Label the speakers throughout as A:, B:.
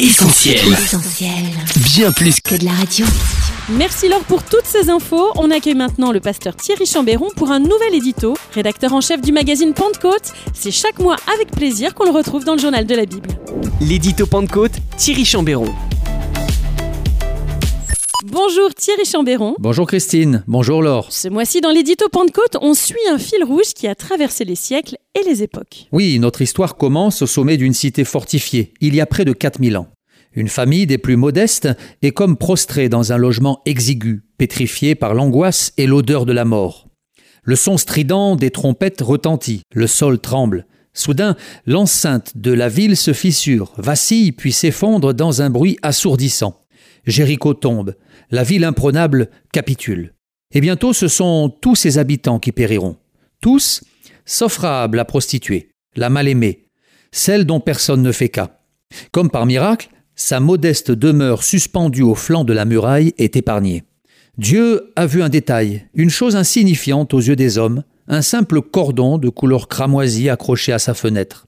A: Essentiel. Bien plus que de la radio.
B: Merci Laure pour toutes ces infos. On accueille maintenant le pasteur Thierry Chambéron pour un nouvel édito. Rédacteur en chef du magazine Pentecôte, c'est chaque mois avec plaisir qu'on le retrouve dans le journal de la Bible.
A: L'édito Pentecôte, Thierry Chambéron.
B: Bonjour Thierry Chambéron.
C: Bonjour Christine, bonjour Laure.
B: Ce mois-ci dans l'édito Pentecôte, on suit un fil rouge qui a traversé les siècles et les époques.
C: Oui, notre histoire commence au sommet d'une cité fortifiée, il y a près de 4000 ans. Une famille des plus modestes est comme prostrée dans un logement exigu, pétrifié par l'angoisse et l'odeur de la mort. Le son strident des trompettes retentit, le sol tremble. Soudain, l'enceinte de la ville se fissure, vacille puis s'effondre dans un bruit assourdissant. Jéricho tombe, la ville imprenable capitule. Et bientôt ce sont tous ses habitants qui périront. Tous, sauf la prostituée, la mal-aimée, celle dont personne ne fait cas. Comme par miracle, sa modeste demeure suspendue au flanc de la muraille est épargnée. Dieu a vu un détail, une chose insignifiante aux yeux des hommes, un simple cordon de couleur cramoisie accroché à sa fenêtre.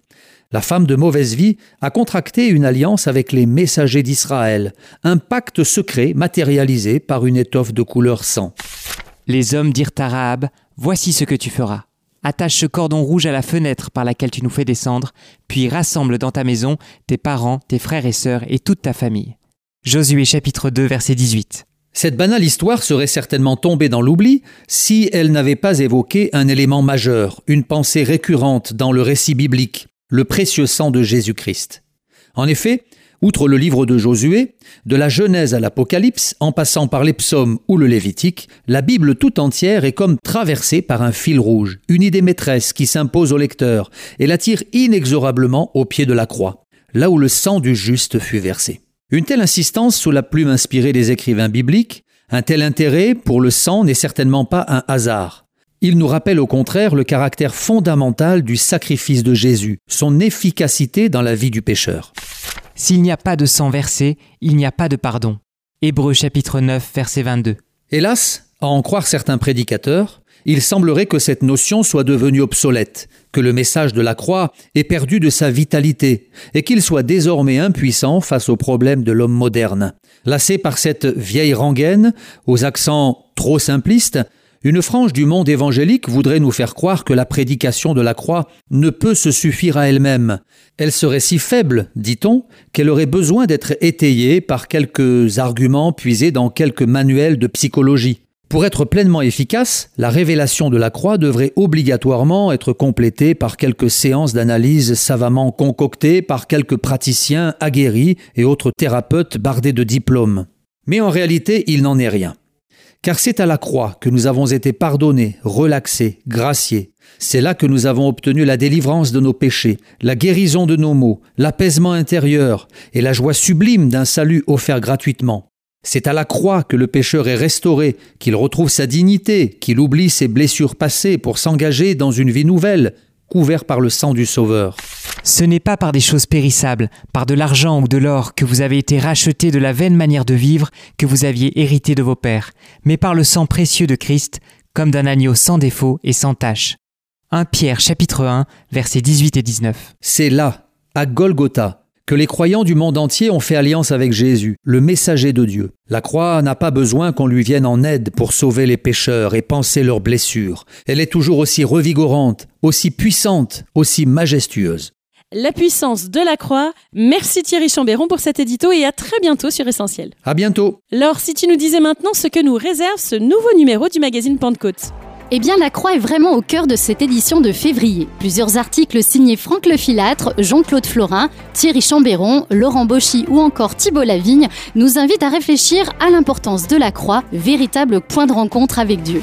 C: La femme de mauvaise vie a contracté une alliance avec les messagers d'Israël, un pacte secret matérialisé par une étoffe de couleur sang.
D: Les hommes dirent à Rahab Voici ce que tu feras. Attache ce cordon rouge à la fenêtre par laquelle tu nous fais descendre, puis rassemble dans ta maison tes parents, tes frères et sœurs et toute ta famille. Josué chapitre 2 verset 18.
C: Cette banale histoire serait certainement tombée dans l'oubli si elle n'avait pas évoqué un élément majeur, une pensée récurrente dans le récit biblique, le précieux sang de Jésus-Christ. En effet, Outre le livre de Josué, de la Genèse à l'Apocalypse, en passant par les psaumes ou le Lévitique, la Bible tout entière est comme traversée par un fil rouge, une idée maîtresse qui s'impose au lecteur et l'attire inexorablement au pied de la croix, là où le sang du juste fut versé. Une telle insistance sous la plume inspirée des écrivains bibliques, un tel intérêt pour le sang n'est certainement pas un hasard. Il nous rappelle au contraire le caractère fondamental du sacrifice de Jésus, son efficacité dans la vie du pécheur.
D: S'il n'y a pas de sang versé, il n'y a pas de pardon. Hébreux chapitre 9 verset 22.
C: Hélas, à en croire certains prédicateurs, il semblerait que cette notion soit devenue obsolète, que le message de la croix ait perdu de sa vitalité, et qu'il soit désormais impuissant face aux problèmes de l'homme moderne. Lassé par cette vieille rengaine, aux accents trop simplistes, une frange du monde évangélique voudrait nous faire croire que la prédication de la croix ne peut se suffire à elle-même. Elle serait si faible, dit-on, qu'elle aurait besoin d'être étayée par quelques arguments puisés dans quelques manuels de psychologie. Pour être pleinement efficace, la révélation de la croix devrait obligatoirement être complétée par quelques séances d'analyse savamment concoctées par quelques praticiens aguerris et autres thérapeutes bardés de diplômes. Mais en réalité, il n'en est rien. Car c'est à la croix que nous avons été pardonnés, relaxés, graciés. C'est là que nous avons obtenu la délivrance de nos péchés, la guérison de nos maux, l'apaisement intérieur et la joie sublime d'un salut offert gratuitement. C'est à la croix que le pécheur est restauré, qu'il retrouve sa dignité, qu'il oublie ses blessures passées pour s'engager dans une vie nouvelle, couvert par le sang du Sauveur.
D: Ce n'est pas par des choses périssables, par de l'argent ou de l'or que vous avez été rachetés de la vaine manière de vivre que vous aviez hérité de vos pères, mais par le sang précieux de Christ, comme d'un agneau sans défaut et sans tache. 1 Pierre chapitre 1 versets 18 et 19.
C: C'est là, à Golgotha, que les croyants du monde entier ont fait alliance avec Jésus, le messager de Dieu. La croix n'a pas besoin qu'on lui vienne en aide pour sauver les pécheurs et panser leurs blessures. Elle est toujours aussi revigorante, aussi puissante, aussi majestueuse.
B: La puissance de la croix. Merci Thierry Chambéron pour cet édito et à très bientôt sur Essentiel.
C: À bientôt.
B: Laure, si tu nous disais maintenant ce que nous réserve ce nouveau numéro du magazine Pentecôte.
E: Eh bien, la croix est vraiment au cœur de cette édition de février. Plusieurs articles signés Franck Lefilâtre, Jean-Claude Florin, Thierry Chambéron, Laurent Bauchy ou encore Thibault Lavigne nous invitent à réfléchir à l'importance de la croix, véritable point de rencontre avec Dieu.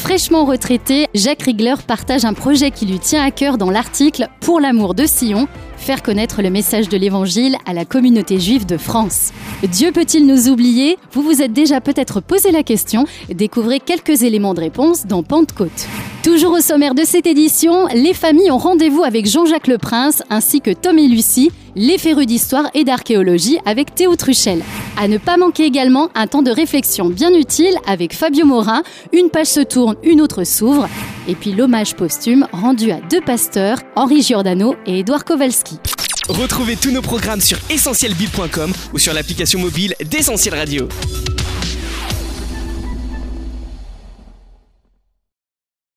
E: Fraîchement retraité, Jacques Rigler partage un projet qui lui tient à cœur dans l'article Pour l'amour de Sion, faire connaître le message de l'Évangile à la communauté juive de France. Dieu peut-il nous oublier? Vous vous êtes déjà peut-être posé la question. Découvrez quelques éléments de réponse dans Pentecôte. Toujours au sommaire de cette édition, les familles ont rendez-vous avec Jean-Jacques Le Prince ainsi que Tom et Lucie, les férus d'histoire et d'archéologie avec Théo Truchel. À ne pas manquer également un temps de réflexion bien utile avec Fabio Morin, une page se tourne, une autre s'ouvre, et puis l'hommage posthume rendu à deux pasteurs, Henri Giordano et Édouard Kowalski.
F: Retrouvez tous nos programmes sur essentielbible.com ou sur l'application mobile d'Essentiel Radio.